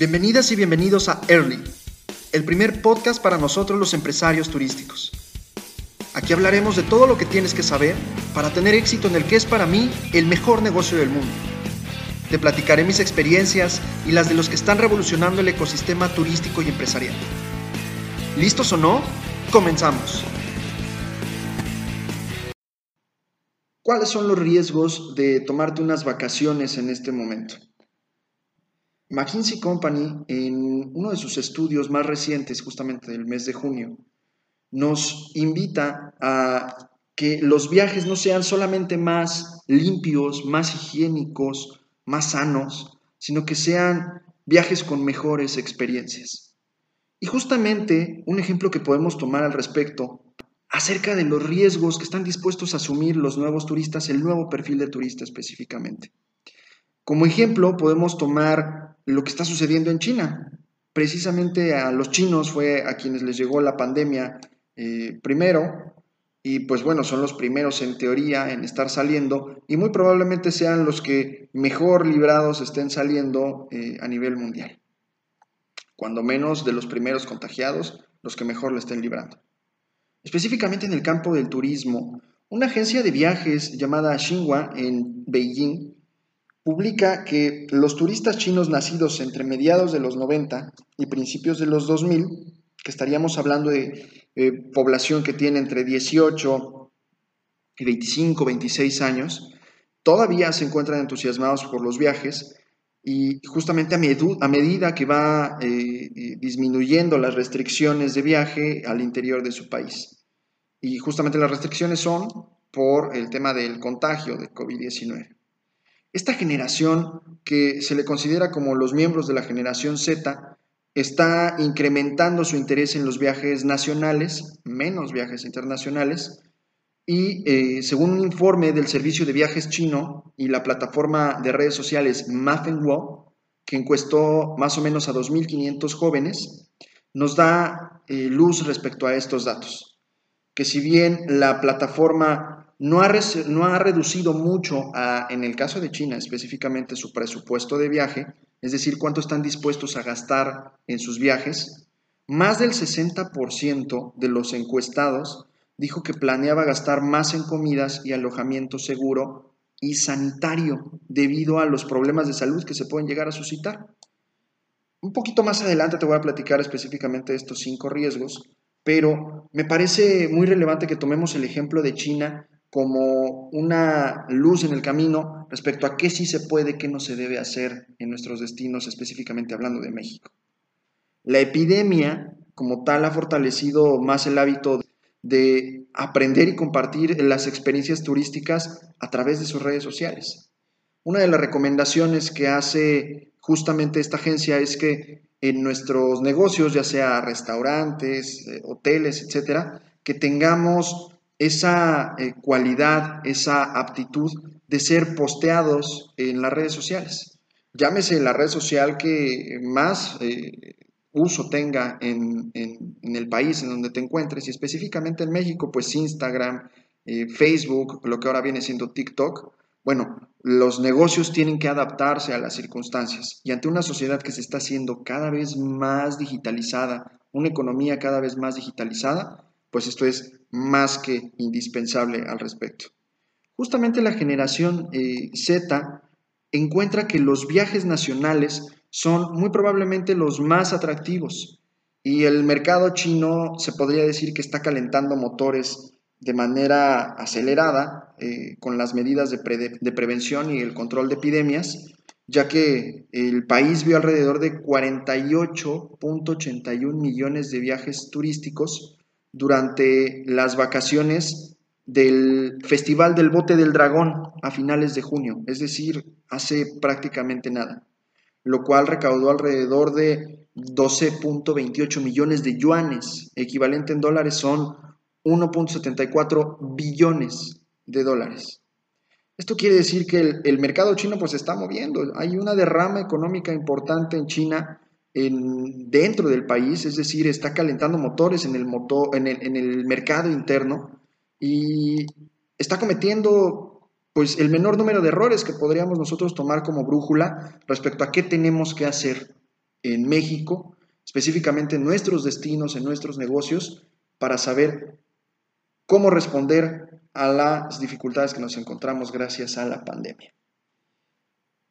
Bienvenidas y bienvenidos a Early, el primer podcast para nosotros los empresarios turísticos. Aquí hablaremos de todo lo que tienes que saber para tener éxito en el que es para mí el mejor negocio del mundo. Te platicaré mis experiencias y las de los que están revolucionando el ecosistema turístico y empresarial. ¿Listos o no? Comenzamos. ¿Cuáles son los riesgos de tomarte unas vacaciones en este momento? McKinsey Company, en uno de sus estudios más recientes, justamente del mes de junio, nos invita a que los viajes no sean solamente más limpios, más higiénicos, más sanos, sino que sean viajes con mejores experiencias. Y justamente un ejemplo que podemos tomar al respecto acerca de los riesgos que están dispuestos a asumir los nuevos turistas, el nuevo perfil de turista específicamente. Como ejemplo, podemos tomar lo que está sucediendo en China. Precisamente a los chinos fue a quienes les llegó la pandemia eh, primero, y pues bueno, son los primeros en teoría en estar saliendo, y muy probablemente sean los que mejor librados estén saliendo eh, a nivel mundial. Cuando menos de los primeros contagiados, los que mejor le estén librando. Específicamente en el campo del turismo, una agencia de viajes llamada Xinhua en Beijing publica que los turistas chinos nacidos entre mediados de los 90 y principios de los 2000, que estaríamos hablando de eh, población que tiene entre 18 y 25, 26 años, todavía se encuentran entusiasmados por los viajes y justamente a, medida que va eh, eh, disminuyendo las restricciones de viaje al interior de su país. Y justamente las restricciones son por el tema del contagio de COVID-19. Esta generación, que se le considera como los miembros de la generación Z, está incrementando su interés en los viajes nacionales, menos viajes internacionales, y eh, según un informe del servicio de viajes chino y la plataforma de redes sociales Mafenwo, que encuestó más o menos a 2.500 jóvenes, nos da eh, luz respecto a estos datos. Que si bien la plataforma no ha, no ha reducido mucho, en el caso de China específicamente, su presupuesto de viaje, es decir, cuánto están dispuestos a gastar en sus viajes. Más del 60% de los encuestados dijo que planeaba gastar más en comidas y alojamiento seguro y sanitario debido a los problemas de salud que se pueden llegar a suscitar. Un poquito más adelante te voy a platicar específicamente de estos cinco riesgos, pero me parece muy relevante que tomemos el ejemplo de China como una luz en el camino respecto a qué sí se puede, qué no se debe hacer en nuestros destinos, específicamente hablando de México. La epidemia, como tal, ha fortalecido más el hábito de aprender y compartir las experiencias turísticas a través de sus redes sociales. Una de las recomendaciones que hace justamente esta agencia es que en nuestros negocios, ya sea restaurantes, eh, hoteles, etcétera, que tengamos esa eh, cualidad, esa aptitud de ser posteados en las redes sociales. Llámese la red social que más eh, uso tenga en, el país en donde te encuentres y específicamente en México, pues Instagram, eh, Facebook, lo que ahora viene siendo TikTok. Bueno, los negocios tienen que adaptarse a las circunstancias y ante una sociedad que se está haciendo cada vez más digitalizada, una economía cada vez más digitalizada, pues esto es más que indispensable al respecto. Justamente la generación eh, Z encuentra que los viajes nacionales son muy probablemente los más atractivos y el mercado chino se podría decir que está calentando motores de manera acelerada eh, con las medidas de, de prevención y el control de epidemias, ya que el país vio alrededor de 48.81 millones de viajes turísticos durante las vacaciones del Festival del Bote del Dragón a finales de junio, es decir, hace prácticamente nada, lo cual recaudó alrededor de 12.28 millones de yuanes, equivalente en dólares son 1.74 billones de dólares. Esto quiere decir que el, mercado chino pues se está moviendo, hay una derrama económica importante en China en, dentro del país, es decir, está calentando motores en el, motor, en el mercado interno y está cometiendo pues el menor número de errores que podríamos nosotros tomar como brújula respecto a qué tenemos que hacer en México, específicamente en nuestros destinos, en nuestros negocios, para saber cómo responder a las dificultades que nos encontramos gracias a la pandemia.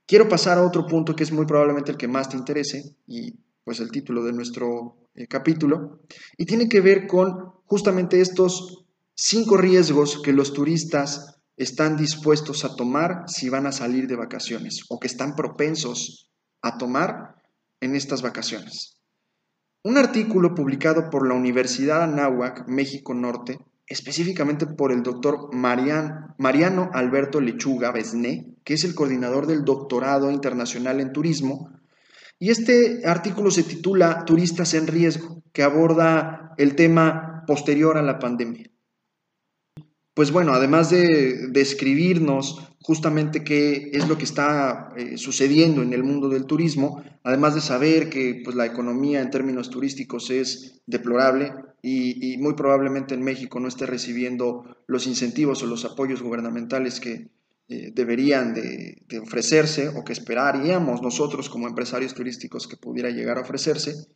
Quiero pasar a otro punto que es muy probablemente el que más te interese y pues el título de nuestro eh, capítulo, y tiene que ver con justamente estos cinco riesgos que los turistas están dispuestos a tomar si van a salir de vacaciones o que están propensos a tomar en estas vacaciones. Un artículo publicado por la Universidad Anáhuac, México Norte, específicamente por el doctor Mariano Alberto Lechuga Besné, que es el coordinador del doctorado internacional en turismo, y este artículo se titula Turistas en riesgo, que aborda el tema posterior a la pandemia. Pues bueno, además de describirnos justamente qué es lo que está eh, sucediendo en el mundo del turismo, además de saber que pues, la economía en términos turísticos es deplorable y, muy probablemente en México no esté recibiendo los incentivos o los apoyos gubernamentales que eh, deberían de, ofrecerse o que esperaríamos nosotros como empresarios turísticos que pudiera llegar a ofrecerse,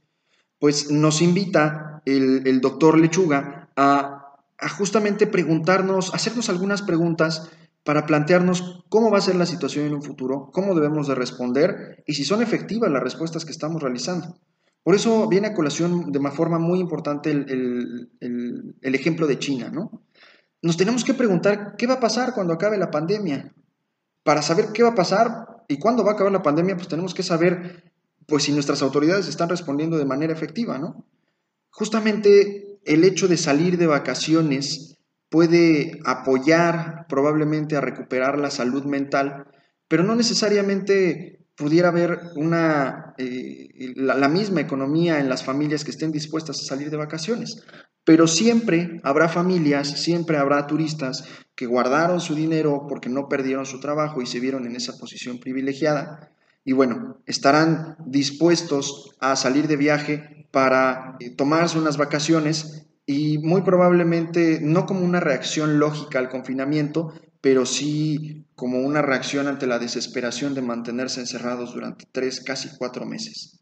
pues nos invita el, doctor Lechuga a, a justamente preguntarnos, hacernos algunas preguntas para plantearnos cómo va a ser la situación en un futuro, cómo debemos de responder y si son efectivas las respuestas que estamos realizando. Por eso viene a colación de una forma muy importante el, ejemplo de China, ¿no? Nos tenemos que preguntar qué va a pasar cuando acabe la pandemia. Para saber qué va a pasar y cuándo va a acabar la pandemia, pues tenemos que saber pues si nuestras autoridades están respondiendo de manera efectiva, ¿no? Justamente el hecho de salir de vacaciones puede apoyar probablemente a recuperar la salud mental, pero no necesariamente pudiera haber una, eh, la, misma economía en las familias que estén dispuestas a salir de vacaciones. Pero siempre habrá familias, siempre habrá turistas que guardaron su dinero porque no perdieron su trabajo y se vieron en esa posición privilegiada. Y bueno, estarán dispuestos a salir de viaje para eh, tomarse unas vacaciones y muy probablemente no como una reacción lógica al confinamiento, pero sí como una reacción ante la desesperación de mantenerse encerrados durante tres, casi cuatro meses.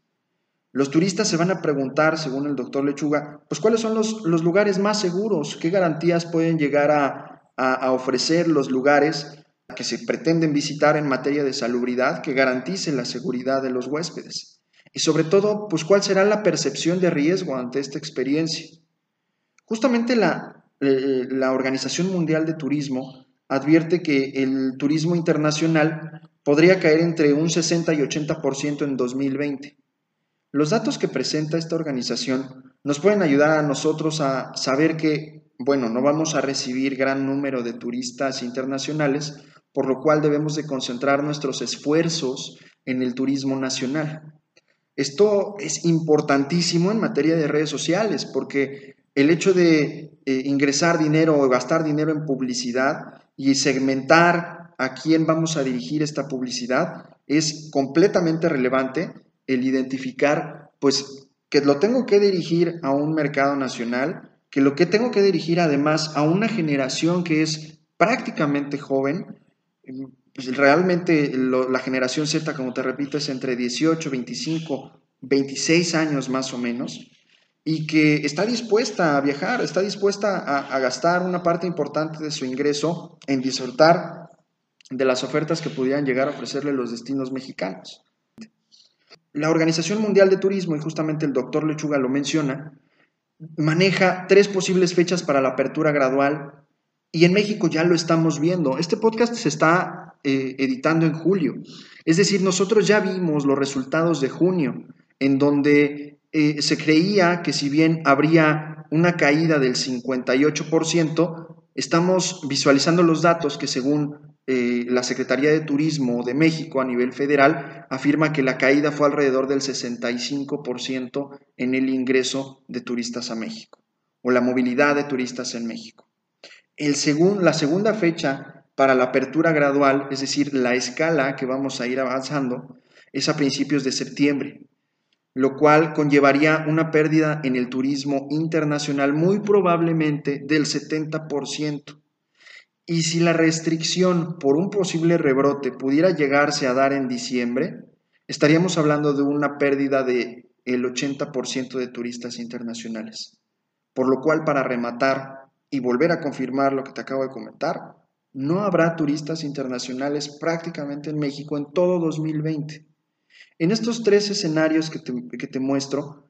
Los turistas se van a preguntar, según el doctor Lechuga, pues cuáles son los, lugares más seguros, qué garantías pueden llegar a, a ofrecer los lugares que se pretenden visitar en materia de salubridad que garantice la seguridad de los huéspedes. Y sobre todo, pues cuál será la percepción de riesgo ante esta experiencia. Justamente la, eh, la Organización Mundial de Turismo advierte que el turismo internacional podría caer entre un 60 y 80% en 2020. Los datos que presenta esta organización nos pueden ayudar a nosotros a saber que, bueno, no vamos a recibir gran número de turistas internacionales, por lo cual debemos de concentrar nuestros esfuerzos en el turismo nacional. Esto es importantísimo en materia de redes sociales porque el hecho de eh, ingresar dinero o gastar dinero en publicidad y segmentar a quién vamos a dirigir esta publicidad es completamente relevante el identificar, pues, que lo tengo que dirigir a un mercado nacional, que lo que tengo que dirigir además a una generación que es prácticamente joven, pues, realmente la generación Z, como te repito, es entre 18, 25, 26 años más o menos, y que está dispuesta a viajar, está dispuesta a, gastar una parte importante de su ingreso en disfrutar de las ofertas que pudieran llegar a ofrecerle los destinos mexicanos. La Organización Mundial de Turismo, y justamente el doctor Lechuga lo menciona, maneja tres posibles fechas para la apertura gradual y en México ya lo estamos viendo. Este podcast se está eh, editando en julio. Es decir, nosotros ya vimos los resultados de junio, en donde eh, se creía que si bien habría una caída del 58%, estamos visualizando los datos que según eh, la Secretaría de Turismo de México a nivel federal afirma que la caída fue alrededor del 65% en el ingreso de turistas a México o la movilidad de turistas en México. El la segunda fecha para la apertura gradual, es decir, la escala que vamos a ir avanzando, es a principios de septiembre lo cual conllevaría una pérdida en el turismo internacional muy probablemente del 70%. Y si la restricción por un posible rebrote pudiera llegarse a dar en diciembre, estaríamos hablando de una pérdida de el 80% de turistas internacionales. Por lo cual, para rematar y volver a confirmar lo que te acabo de comentar, no habrá turistas internacionales prácticamente en México en todo 2020. En estos tres escenarios que te, que te muestro,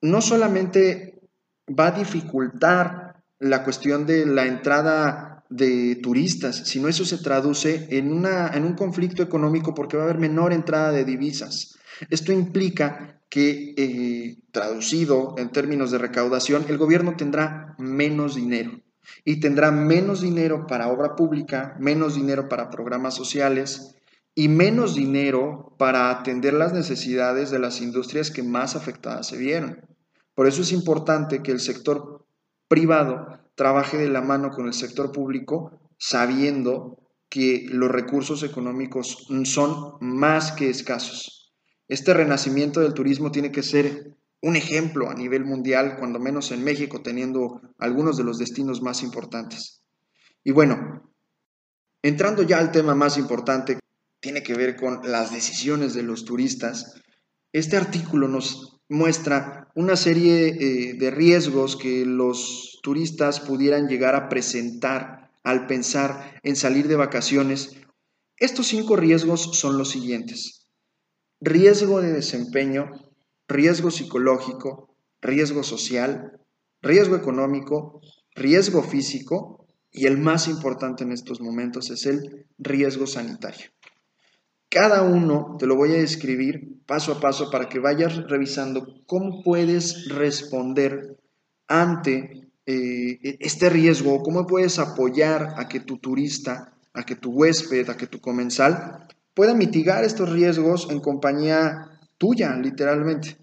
no solamente va a dificultar la cuestión de la entrada de turistas, sino eso se traduce en, una, en un conflicto económico porque va a haber menor entrada de divisas. Esto implica que, eh, traducido en términos de recaudación, el gobierno tendrá menos dinero y tendrá menos dinero para obra pública, menos dinero para programas sociales y menos dinero para atender las necesidades de las industrias que más afectadas se vieron. Por eso es importante que el sector privado trabaje de la mano con el sector público sabiendo que los recursos económicos son más que escasos. Este renacimiento del turismo tiene que ser un ejemplo a nivel mundial, cuando menos en México, teniendo algunos de los destinos más importantes. Y bueno, entrando ya al tema más importante, tiene que ver con las decisiones de los turistas. Este artículo nos muestra una serie eh, de riesgos que los turistas pudieran llegar a presentar al pensar en salir de vacaciones. Estos cinco riesgos son los siguientes. Riesgo de desempeño, riesgo psicológico, riesgo social, riesgo económico, riesgo físico y el más importante en estos momentos es el riesgo sanitario. Cada uno te lo voy a describir paso a paso para que vayas revisando cómo puedes responder ante eh, este riesgo, cómo puedes apoyar a que tu turista, a que tu huésped, a que tu comensal pueda mitigar estos riesgos en compañía tuya, literalmente,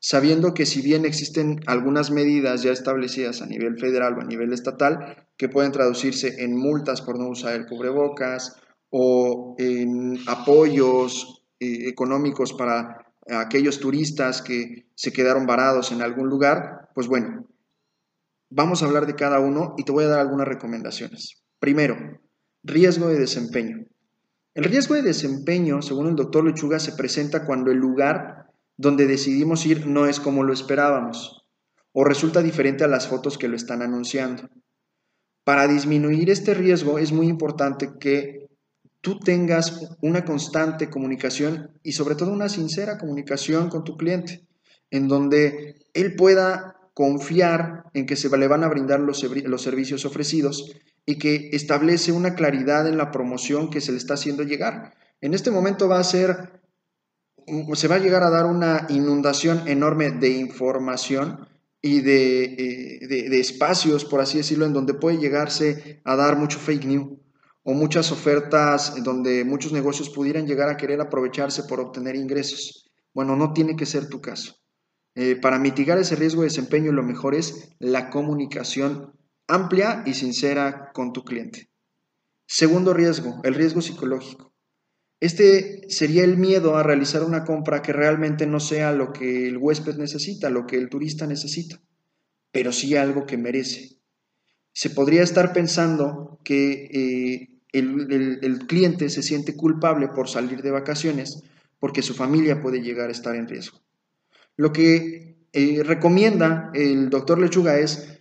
sabiendo que si bien existen algunas medidas ya establecidas a nivel federal o a nivel estatal que pueden traducirse en multas por no usar el cubrebocas, o en apoyos eh, económicos para aquellos turistas que se quedaron varados en algún lugar, pues bueno, vamos a hablar de cada uno y te voy a dar algunas recomendaciones. Primero, riesgo de desempeño. El riesgo de desempeño, según el doctor Lechuga, se presenta cuando el lugar donde decidimos ir no es como lo esperábamos o resulta diferente a las fotos que lo están anunciando. Para disminuir este riesgo es muy importante que tú tengas una constante comunicación y sobre todo una sincera comunicación con tu cliente, en donde él pueda confiar en que se le van a brindar los, servicios ofrecidos y que establece una claridad en la promoción que se le está haciendo llegar. En este momento va a ser, se va a llegar a dar una inundación enorme de información y de, eh, de, de espacios, por así decirlo, en donde puede llegarse a dar mucho fake news o muchas ofertas donde muchos negocios pudieran llegar a querer aprovecharse por obtener ingresos. Bueno, no tiene que ser tu caso. Eh, para mitigar ese riesgo de desempeño, lo mejor es la comunicación amplia y sincera con tu cliente. Segundo riesgo, el riesgo psicológico. Este sería el miedo a realizar una compra que realmente no sea lo que el huésped necesita, lo que el turista necesita, pero sí algo que merece. Se podría estar pensando que eh, el, cliente se siente culpable por salir de vacaciones porque su familia puede llegar a estar en riesgo. Lo que eh, recomienda el doctor Lechuga es,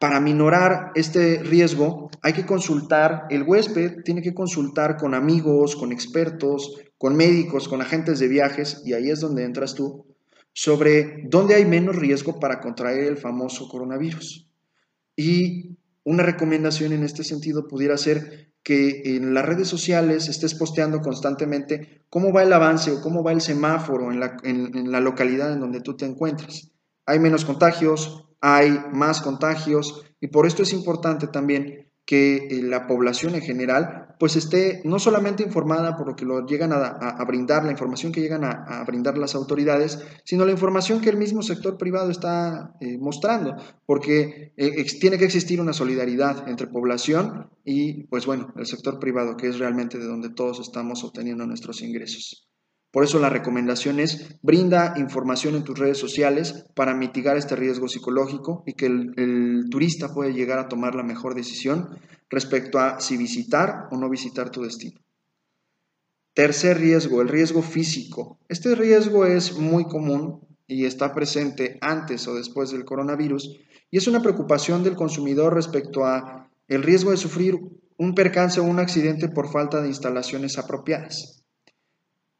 para minorar este riesgo, hay que consultar, el huésped tiene que consultar con amigos, con expertos, con médicos, con agentes de viajes, y ahí es donde entras tú, sobre dónde hay menos riesgo para contraer el famoso coronavirus. Y una recomendación en este sentido pudiera ser que en las redes sociales estés posteando constantemente cómo va el avance o cómo va el semáforo en la, en, la localidad en donde tú te encuentras. Hay menos contagios, hay más contagios y por esto es importante también que eh, la población en general pues esté no solamente informada por lo que lo llegan a, brindar, la información que llegan a, brindar las autoridades, sino la información que el mismo sector privado está eh, mostrando, porque eh, tiene que existir una solidaridad entre población y pues bueno, el sector privado, que es realmente de donde todos estamos obteniendo nuestros ingresos. Por eso la recomendación es brinda información en tus redes sociales para mitigar este riesgo psicológico y que el, turista pueda llegar a tomar la mejor decisión respecto a si visitar o no visitar tu destino. Tercer riesgo, el riesgo físico. Este riesgo es muy común y está presente antes o después del coronavirus y es una preocupación del consumidor respecto a el riesgo de sufrir un percance o un accidente por falta de instalaciones apropiadas.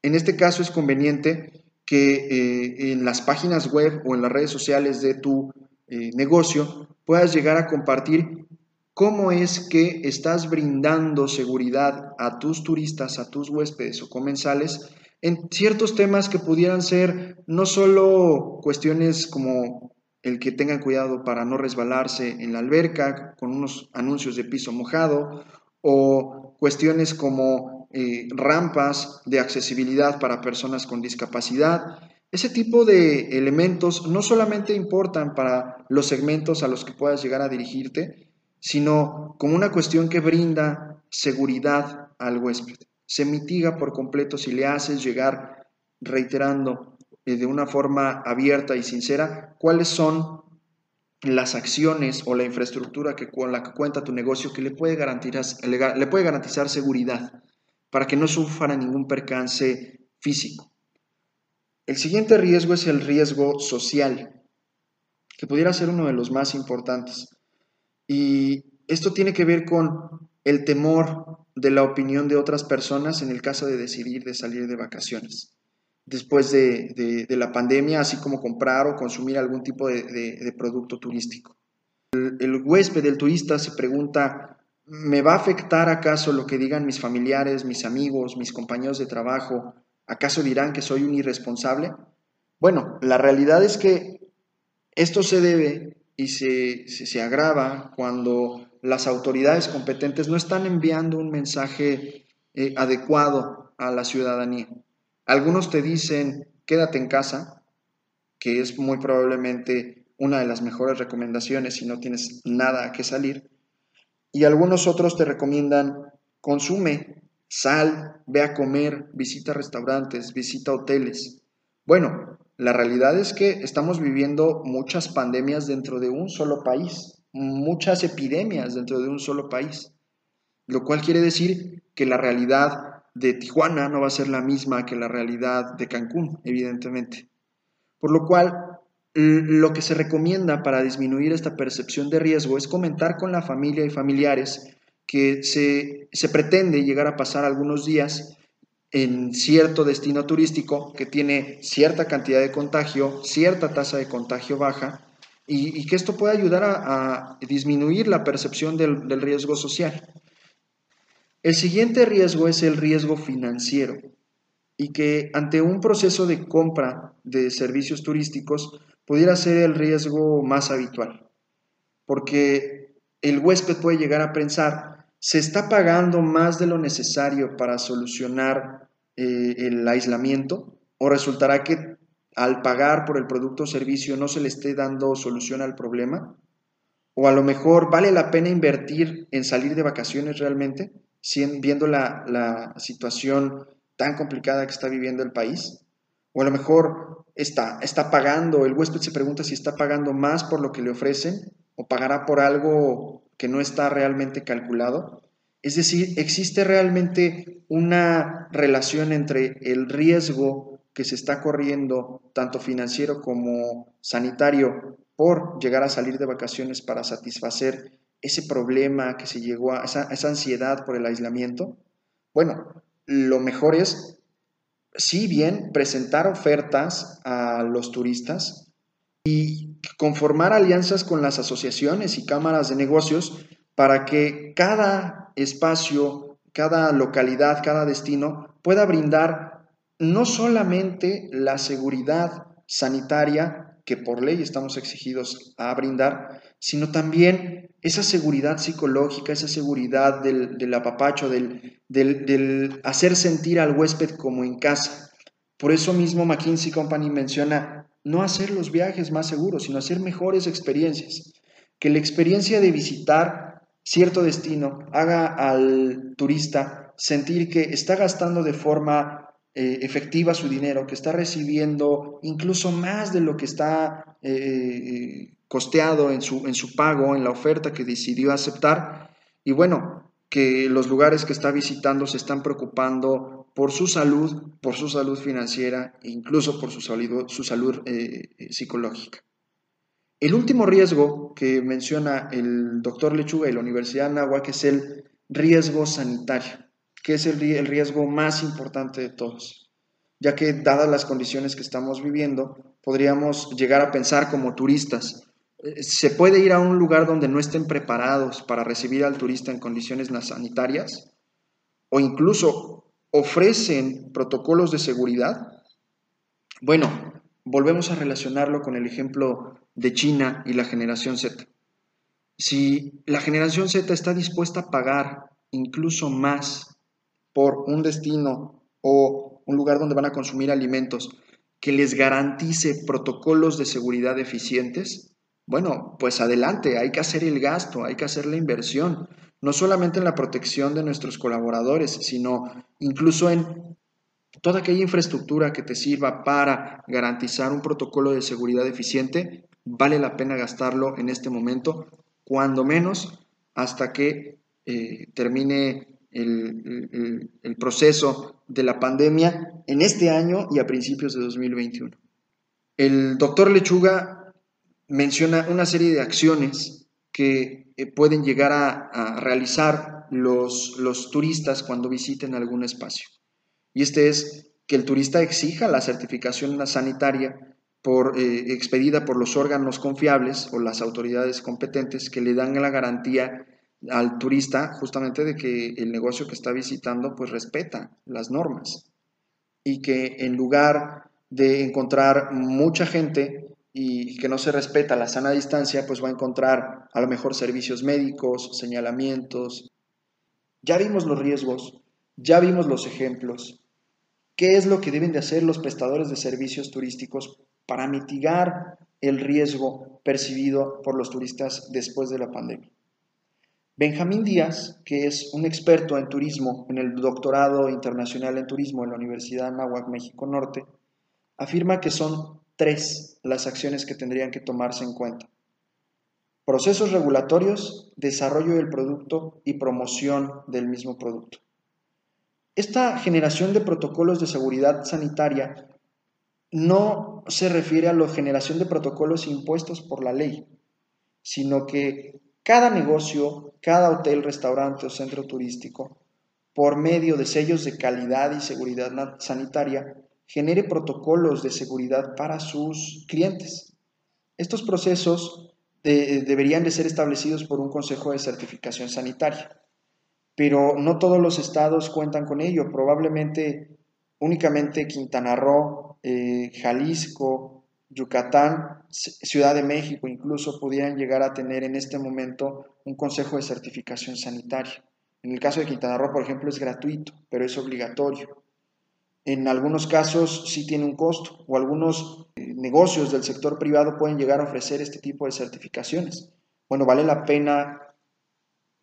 En este caso es conveniente que eh, en las páginas web o en las redes sociales de tu eh, negocio puedas llegar a compartir cómo es que estás brindando seguridad a tus turistas, a tus huéspedes o comensales en ciertos temas que pudieran ser no solo cuestiones como el que tengan cuidado para no resbalarse en la alberca con unos anuncios de piso mojado o cuestiones como eh, rampas de accesibilidad para personas con discapacidad. Ese tipo de elementos no solamente importan para los segmentos a los que puedas llegar a dirigirte, sino como una cuestión que brinda seguridad al huésped se mitiga por completo si le haces llegar reiterando eh, de una forma abierta y sincera cuáles son las acciones o la infraestructura que, con la que cuenta tu negocio que le puede, garantizar, le puede garantizar seguridad para que no sufra ningún percance físico. El siguiente riesgo es el riesgo social, que pudiera ser uno de los más importantes. Y esto tiene que ver con el temor de la opinión de otras personas en el caso de decidir de salir de vacaciones después de, la pandemia, así como comprar o consumir algún tipo de, producto turístico. El, el, huésped, el turista, se pregunta, ¿me va a afectar acaso lo que digan mis familiares, mis amigos, mis compañeros de trabajo? ¿Acaso dirán que soy un irresponsable? Bueno, la realidad es que esto se debe y se, se agrava cuando las autoridades competentes no están enviando un mensaje eh, adecuado a la ciudadanía. Algunos te dicen, quédate en casa, que es muy probablemente una de las mejores recomendaciones si no tienes nada a que salir. Y algunos otros te recomiendan, consume, sal, ve a comer, visita restaurantes, visita hoteles. Bueno, la realidad es que estamos viviendo muchas pandemias dentro de un solo país muchas epidemias dentro de un solo país, lo cual quiere decir que la realidad de Tijuana no va a ser la misma que la realidad de Cancún, evidentemente. Por lo cual, lo que se recomienda para disminuir esta percepción de riesgo es comentar con la familia y familiares que se, se pretende llegar a pasar algunos días en cierto destino turístico que tiene cierta cantidad de contagio, cierta tasa de contagio baja, y, que esto puede ayudar a, disminuir la percepción del, del riesgo social. El siguiente riesgo es el riesgo financiero y que ante un proceso de compra de servicios turísticos pudiera ser el riesgo más habitual, porque el huésped puede llegar a pensar, se está pagando más de lo necesario para solucionar eh, el aislamiento o resultará que al pagar por el producto o servicio no se le esté dando solución al problema? ¿O a lo mejor vale la pena invertir en salir de vacaciones realmente, viendo la, situación tan complicada que está viviendo el país? O a lo mejor está, está pagando, el huésped se pregunta si está pagando más por lo que le ofrecen o pagará por algo que no está realmente calculado. Es decir, existe realmente una relación entre el riesgo que se está corriendo, tanto financiero como sanitario, por llegar a salir de vacaciones para satisfacer ese problema que se llegó a, esa, esa ansiedad por el aislamiento? Bueno, lo mejor es, sí bien, presentar ofertas a los turistas y conformar alianzas con las asociaciones y cámaras de negocios para que cada espacio, cada localidad, cada destino pueda brindar no solamente la seguridad sanitaria que por ley estamos exigidos a brindar, sino también esa seguridad psicológica, esa seguridad del, apapacho, del, del, hacer sentir al huésped como en casa. Por eso mismo McKinsey Company menciona no hacer los viajes más seguros, sino hacer mejores experiencias. Que la experiencia de visitar cierto destino haga al turista sentir que está gastando de forma eh, efectiva su dinero, que está recibiendo incluso más de lo que está eh, eh, costeado en su, en su pago, en la oferta que decidió aceptar. Y bueno, que los lugares que está visitando se están preocupando por su salud, por su salud financiera e incluso por su salud, su salud eh, eh, psicológica. El último riesgo que menciona el doctor Lechuga y la Universidad de Anáhuac es el riesgo sanitario, que es el, riesgo más importante de todos, ya que dadas las condiciones que estamos viviendo, podríamos llegar a pensar como turistas, ¿se puede ir a un lugar donde no estén preparados para recibir al turista en condiciones sanitarias? ¿O incluso ofrecen protocolos de seguridad? Bueno, volvemos a relacionarlo con el ejemplo de China y la generación Z. Si la generación Z está dispuesta a pagar incluso más por un destino o un lugar donde van a consumir alimentos que les garantice protocolos de seguridad eficientes, bueno, pues adelante, hay que hacer el gasto, hay que hacer la inversión, no solamente en la protección de nuestros colaboradores, sino incluso en toda aquella infraestructura que te sirva para garantizar un protocolo de seguridad eficiente, vale la pena gastarlo en este momento, cuando menos hasta que eh, termine el, el, proceso de la pandemia en este año y a principios de 2021. El doctor Lechuga menciona una serie de acciones que eh, pueden llegar a, realizar los, los turistas cuando visiten algún espacio. Y este es que el turista exija la certificación sanitaria por, eh, expedida por los órganos confiables o las autoridades competentes que le dan la garantía al turista justamente de que el negocio que está visitando pues respeta las normas y que en lugar de encontrar mucha gente y que no se respeta la sana distancia, pues va a encontrar a lo mejor servicios médicos, señalamientos. Ya vimos los riesgos, ya vimos los ejemplos. ¿Qué es lo que deben de hacer los prestadores de servicios turísticos para mitigar el riesgo percibido por los turistas después de la pandemia? Benjamín Díaz, que es un experto en turismo en el doctorado internacional en turismo en la Universidad de Anáhuac, México Norte, afirma que son tres las acciones que tendrían que tomarse en cuenta. Procesos regulatorios, desarrollo del producto y promoción del mismo producto. Esta generación de protocolos de seguridad sanitaria no se refiere a la generación de protocolos impuestos por la ley, sino que cada negocio, cada hotel, restaurante o centro turístico, por medio de sellos de calidad y seguridad sanitaria, genere protocolos de seguridad para sus clientes. Estos procesos deberían de ser establecidos por un consejo de certificación sanitaria, pero no todos los estados cuentan con ello. Probablemente únicamente Quintana Roo, eh, Jalisco, Yucatán, Ciudad de México incluso pudieran llegar a tener en este momento un consejo de certificación sanitaria. En el caso de Quintana Roo, por ejemplo, es gratuito, pero es obligatorio. En algunos casos sí tiene un costo o algunos eh, negocios del sector privado pueden llegar a ofrecer este tipo de certificaciones. Bueno, vale la pena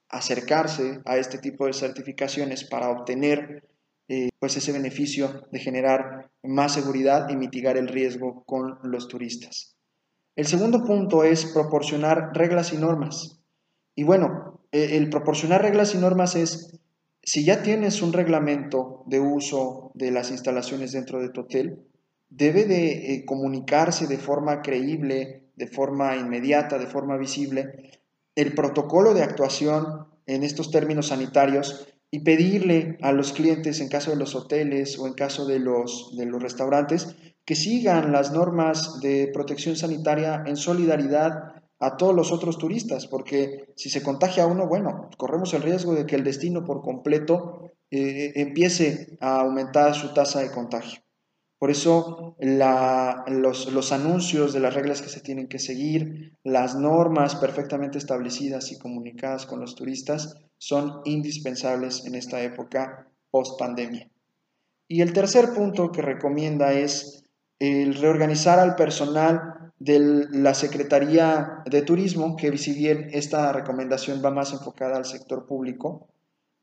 acercarse a este tipo de certificaciones para obtener eh, pues ese beneficio de generar más seguridad y mitigar el riesgo con los turistas. El segundo punto es proporcionar reglas y normas. Y bueno, e, el proporcionar reglas y normas es si ya tienes un reglamento de uso de las instalaciones dentro de tu hotel, debe de eh, comunicarse de forma creíble, de forma inmediata, de forma visible, el protocolo de actuación en estos términos sanitarios y pedirle a los clientes, en caso de los hoteles o en caso de los, de los restaurantes, que sigan las normas de protección sanitaria en solidaridad a todos los otros turistas, porque si se contagia uno, bueno, corremos el riesgo de que el destino por completo eh, empiece a aumentar su tasa de contagio. Por eso los, los, anuncios de las reglas que se tienen que seguir, las normas perfectamente establecidas y comunicadas con los turistas son indispensables en esta época post pandemia. Y el tercer punto que recomienda es el reorganizar al personal de la Secretaría de Turismo, que si bien esta recomendación va más enfocada al sector público,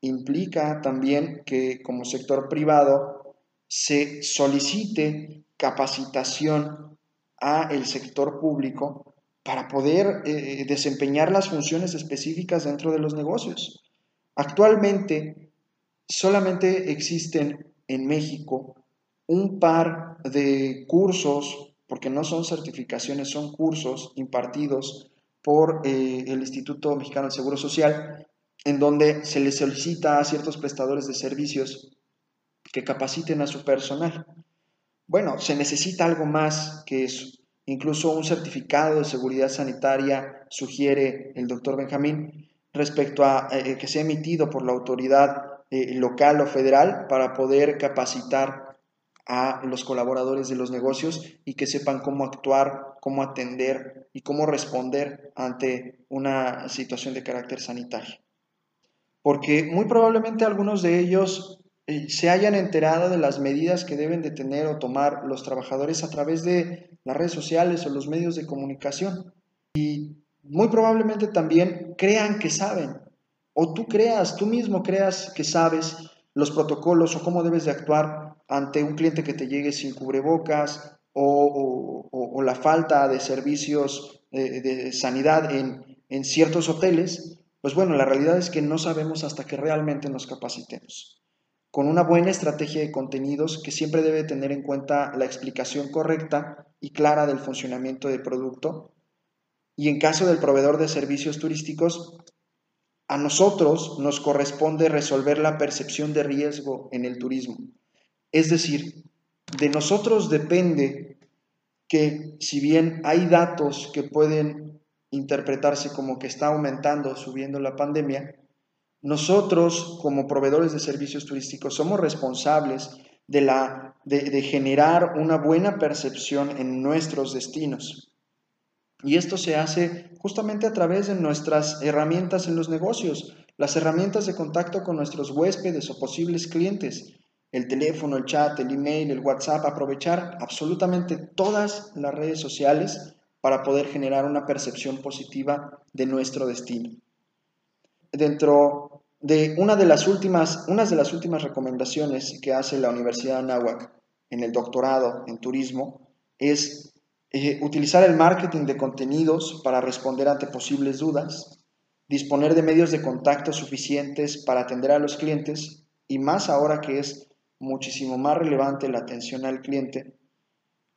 implica también que como sector privado se solicite capacitación a el sector público para poder eh, desempeñar las funciones específicas dentro de los negocios. Actualmente solamente existen en México un par de cursos, porque no son certificaciones, son cursos impartidos por eh, el Instituto Mexicano del Seguro Social, en donde se les solicita a ciertos prestadores de servicios que capaciten a su personal. Bueno, se necesita algo más que eso. Incluso un certificado de seguridad sanitaria sugiere el doctor Benjamín respecto a eh, que sea emitido por la autoridad eh, local o federal para poder capacitar a los colaboradores de los negocios y que sepan cómo actuar, cómo atender y cómo responder ante una situación de carácter sanitario. Porque muy probablemente algunos de ellos eh, se hayan enterado de las medidas que deben de tener o tomar los trabajadores a través de las redes sociales o los medios de comunicación. Y muy probablemente también crean que saben, o tú creas, tú mismo creas que sabes los protocolos o cómo debes de actuar ante un cliente que te llegue sin cubrebocas o, la falta de servicios de, de sanidad en ciertos hoteles, pues bueno, la realidad es que no sabemos hasta que realmente nos capacitemos. Con una buena estrategia de contenidos que siempre debe tener en cuenta la explicación correcta y clara del funcionamiento del producto. Y en caso del proveedor de servicios turísticos, a nosotros nos corresponde resolver la percepción de riesgo en el turismo. Es decir, de nosotros depende que si bien hay datos que pueden interpretarse como que está aumentando, subiendo la pandemia, nosotros como proveedores de servicios turísticos somos responsables de, la, de, de generar una buena percepción en nuestros destinos. Y esto se hace justamente a través de nuestras herramientas en los negocios, las herramientas de contacto con nuestros huéspedes o posibles clientes, el teléfono, el chat, el email, el WhatsApp, aprovechar absolutamente todas las redes sociales para poder generar una percepción positiva de nuestro destino. Dentro de una de las últimas, unas de las últimas recomendaciones que hace la Universidad de Anáhuac en el doctorado en turismo es eh, utilizar el marketing de contenidos para responder ante posibles dudas, disponer de medios de contacto suficientes para atender a los clientes y más ahora que es muchísimo más relevante la atención al cliente,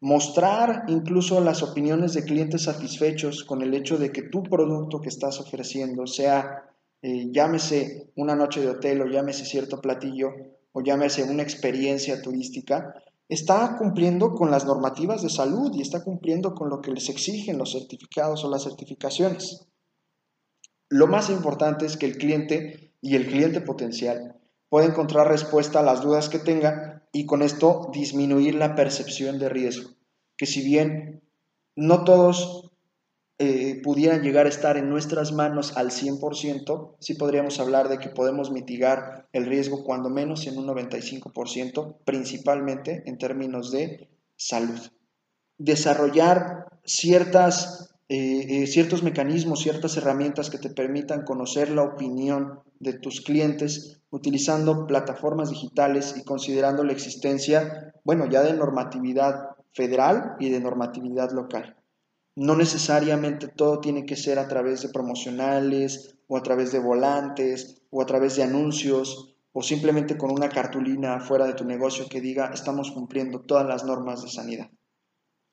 mostrar incluso las opiniones de clientes satisfechos con el hecho de que tu producto que estás ofreciendo sea, eh, llámese una noche de hotel o llámese cierto platillo o llámese una experiencia turística, está cumpliendo con las normativas de salud y está cumpliendo con lo que les exigen los certificados o las certificaciones. Lo más importante es que el cliente y el cliente potencial pueda encontrar respuesta a las dudas que tenga y con esto disminuir la percepción de riesgo, que si bien no todos eh, pudieran llegar a estar en nuestras manos al 100%, sí podríamos hablar de que podemos mitigar el riesgo cuando menos en un 95%, principalmente en términos de salud. Desarrollar ciertas, eh, eh, ciertos mecanismos, ciertas herramientas que te permitan conocer la opinión de tus clientes utilizando plataformas digitales y considerando la existencia, bueno, ya de normatividad federal y de normatividad local. No necesariamente todo tiene que ser a través de promocionales o a través de volantes o a través de anuncios o simplemente con una cartulina fuera de tu negocio que diga estamos cumpliendo todas las normas de sanidad.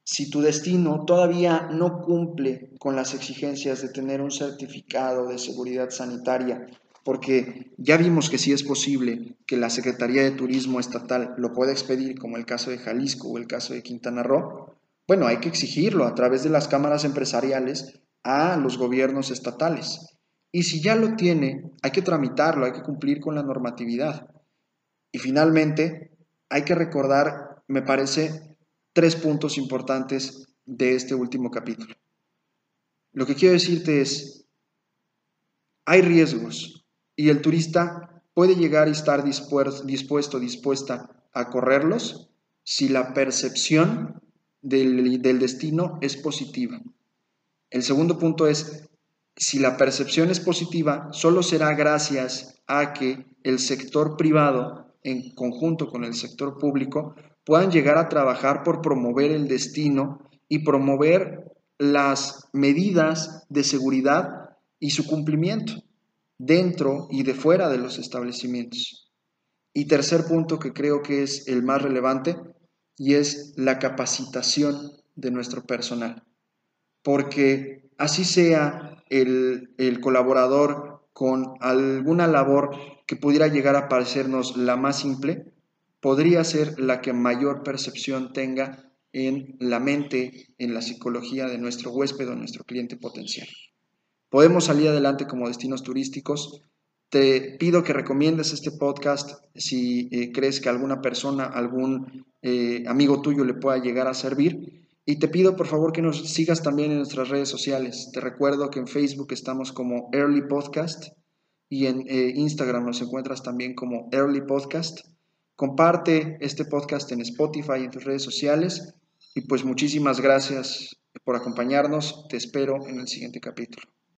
Si tu destino todavía no cumple con las exigencias de tener un certificado de seguridad sanitaria, porque ya vimos que sí es posible que la Secretaría de Turismo Estatal lo pueda expedir, como el caso de Jalisco o el caso de Quintana Roo, bueno, hay que exigirlo a través de las cámaras empresariales a los gobiernos estatales. Y si ya lo tiene, hay que tramitarlo, hay que cumplir con la normatividad. Y finalmente, hay que recordar, me parece, tres puntos importantes de este último capítulo. Lo que quiero decirte es, hay riesgos y el turista puede llegar y estar dispuesto, dispuesta a correrlos si la percepción del, destino es positiva. El segundo punto es, si la percepción es positiva, solo será gracias a que el sector privado, en conjunto con el sector público, puedan llegar a trabajar por promover el destino y promover las medidas de seguridad y su cumplimiento dentro y de fuera de los establecimientos. Y tercer punto que creo que es el más relevante y es la capacitación de nuestro personal. Porque así sea el, el colaborador con alguna labor que pudiera llegar a parecernos la más simple, podría ser la que mayor percepción tenga en la mente, en la psicología de nuestro huésped o nuestro cliente potencial. Podemos salir adelante como destinos turísticos. Te pido que recomiendes este podcast si eh, crees que alguna persona, algún eh, amigo tuyo le pueda llegar a servir. Y te pido por favor que nos sigas también en nuestras redes sociales. Te recuerdo que en Facebook estamos como Early Podcast y en eh, Instagram nos encuentras también como Early Podcast. Comparte este podcast en Spotify y en tus redes sociales. Y pues muchísimas gracias por acompañarnos. Te espero en el siguiente capítulo.